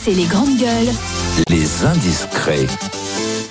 RMC les grandes gueules. Les indiscrets.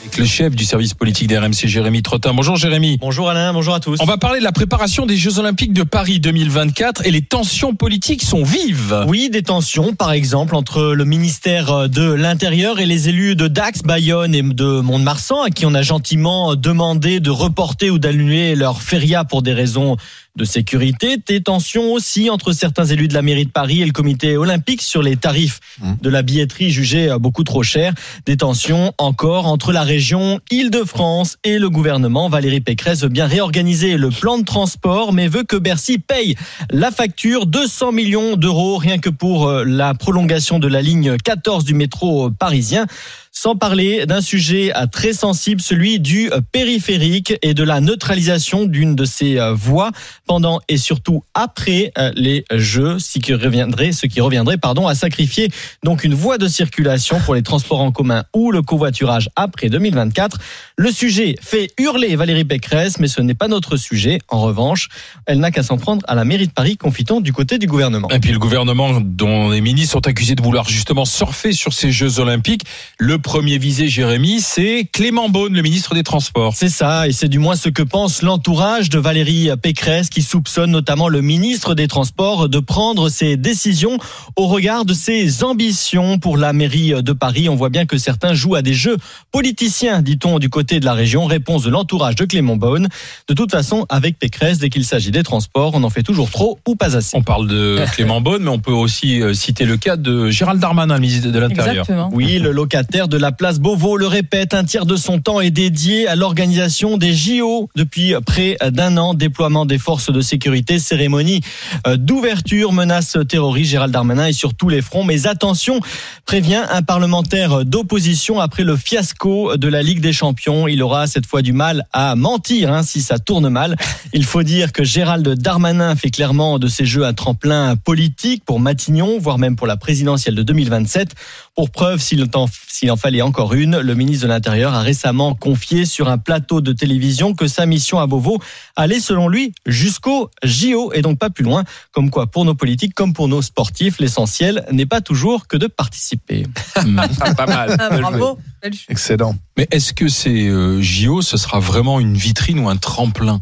Avec le chef du service politique d'RMC, Jérémy Trottin. Bonjour Jérémy. Bonjour Alain, bonjour à tous. On va parler de la préparation des Jeux Olympiques de Paris 2024 et les tensions politiques sont vives. Oui, des tensions, par exemple, entre le ministère de l'Intérieur et les élus de Dax, Bayonne et de Mont-de-Marsan, à qui on a gentiment demandé de reporter ou d'annuler leur feria pour des raisons de sécurité. Des tensions aussi entre certains élus de la mairie de Paris et le comité olympique sur les tarifs de la billetterie jugés beaucoup trop chers. Des tensions encore entre la région Île-de-France et le gouvernement. Valérie Pécresse veut bien réorganiser le plan de transport, mais veut que Bercy paye la facture 200 millions d'euros rien que pour euh, la prolongation de la ligne 14 du métro parisien. Sans parler d'un sujet euh, très sensible, celui du euh, périphérique et de la neutralisation d'une de ces euh, voies pendant et surtout après les Jeux, ce qui reviendrait, ce qui reviendrait, pardon, à sacrifier donc une voie de circulation pour les transports en commun ou le covoiturage après 2024. Le sujet fait hurler Valérie Pécresse, mais ce n'est pas notre sujet. En revanche, elle n'a qu'à s'en prendre à la mairie de Paris, confitons du côté du gouvernement. Et puis le gouvernement dont les ministres sont accusés de vouloir justement surfer sur ces Jeux Olympiques. Le premier visé, Jérémy, c'est Clément Beaune, le ministre des Transports. C'est ça, et c'est du moins ce que pense l'entourage de Valérie Pécresse qui soupçonne notamment le ministre des Transports de prendre ses décisions au regard de ses ambitions pour la mairie de Paris. On voit bien que certains jouent à des jeux politiciens, dit-on du côté de la région. Réponse de l'entourage de Clément Beaune. De toute façon, avec Pécresse, dès qu'il s'agit des transports, on en fait toujours trop ou pas assez. On parle de Clément Beaune, mais on peut aussi euh, citer le cas de Gérald Darmanin, le ministre de l'Intérieur. Oui, le locataire de la place Beauvau le répète, un tiers de son temps est dédié à l'organisation des JO depuis près d'un an. Déploiement des forces de sécurité, cérémonie euh, d'ouverture, menace terroriste. Gérald Darmanin est sur tous les fronts. Mais attention, prévient un parlementaire d'opposition après le fiasco de la Ligue des Champions. Il aura cette fois du mal à mentir hein, si ça tourne mal. Il faut dire que Gérald Darmanin fait clairement de ces jeux un tremplin politique pour Matignon, voire même pour la présidentielle de 2027. Pour preuve, s'il en, en fallait encore une, le ministre de l'Intérieur a récemment confié sur un plateau de télévision que sa mission à Beauvau allait, selon lui, jusqu'au JO et donc pas plus loin. Comme quoi, pour nos politiques comme pour nos sportifs, l'essentiel n'est pas toujours que de participer. pas mal. Ah, bravo. Belle chute. Excellent. Mais est-ce que ces euh, JO, ce sera vraiment une vitrine ou un tremplin?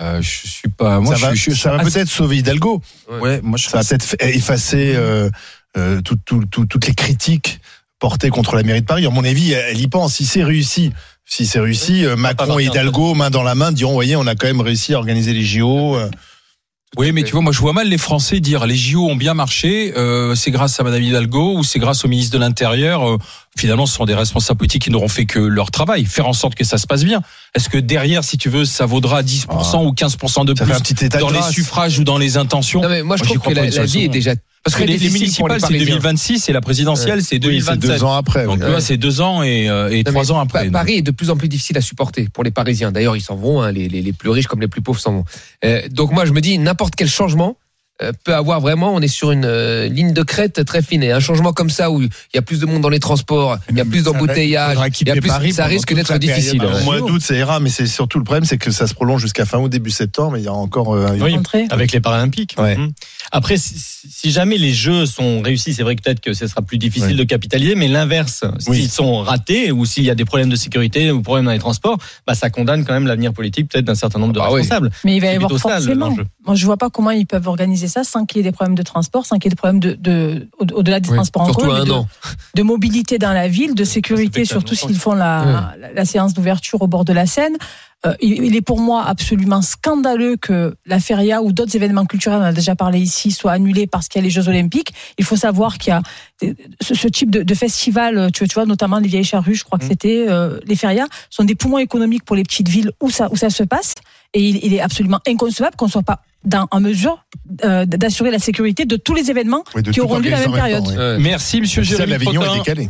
Euh, Je suis pas. Moi, ça va, je, suis- je suis ça va assez- peut-être sauver Hidalgo. Ouais, moi, je Ça va peut-être fa- effacer euh, euh, tout- tout- tout- toutes les critiques portées contre la mairie de Paris. À mon avis, elle y pense. Si c'est réussi, si c'est réussi, euh, Macron et Hidalgo, main dans la main, diront, voyez, on a quand même réussi à organiser les JO. euh. Oui, mais tu vois, moi, je vois mal les Français dire les JO ont bien marché, euh, c'est grâce à Madame Hidalgo ou c'est grâce au ministre de l'Intérieur. Euh, finalement, ce sont des responsables politiques qui n'auront fait que leur travail, faire en sorte que ça se passe bien. Est-ce que derrière, si tu veux, ça vaudra 10% ou 15% de Ça plus fait un petit état de dans les suffrages ou dans les intentions? Non mais moi je Moi, trouve crois que la, la vie est déjà Parce que les, municipales, c'est Parisiens. 2026 et la présidentielle, c'est Oui, c'est 2027. deux ans après. Donc, oui. vois, c'est deux ans et, euh, et Non, trois ans après. Pa- Paris est de plus en plus difficile à supporter pour les Parisiens. D'ailleurs, ils s'en vont, hein, les, les, les plus riches comme les plus pauvres s'en vont. Euh, donc moi, je me dis, n'importe quel changement peut avoir vraiment, on est sur une euh, ligne de crête très fine. Et un changement comme ça où il y a plus de monde dans les transports, il y a plus d'embouteillages, ça risque d'être difficile. Au mois d'août, ça ira, mais c'est surtout le problème, c'est que ça se prolonge jusqu'à fin août, début septembre, mais il y a encore euh, Oui. Entrée. Avec les Paralympiques. Ouais. Mhm. Après, si, si jamais les Jeux sont réussis, c'est vrai que peut-être que ce sera plus difficile Oui. de capitaliser, mais l'inverse, Oui. s'ils sont ratés ou s'il y a des problèmes de sécurité ou problèmes dans les transports, bah, ça condamne quand même l'avenir politique peut-être d'un certain nombre de Ah oui. responsables. Mais il va y avoir forcément. l'enjeu. Moi, je vois pas comment ils peuvent organiser ça sans qu'il y ait des problèmes de transport, sans qu'il y ait des problèmes de, de au- au-delà des Oui, transports en commun, de, de mobilité dans la ville, de sécurité, surtout s'ils font la, la, la séance d'ouverture au bord de la Seine. Euh, il est pour moi absolument scandaleux que la feria ou d'autres événements culturels, on en a déjà parlé ici, soient annulés parce qu'il y a les Jeux Olympiques. Il faut savoir qu'il y a euh, ce, ce type de, de festival, tu, tu vois, notamment les vieilles charrues, je crois que Mm. c'était euh, les ferias, sont des poumons économiques pour les petites villes où ça, où ça se passe. Et il, il est absolument inconcevable qu'on ne soit pas dans, en mesure euh, d'assurer la sécurité de tous les événements Oui, de qui auront lieu la même période. temps. Merci, monsieur Celle Jérémy d'Avignon est Frottin. décalée.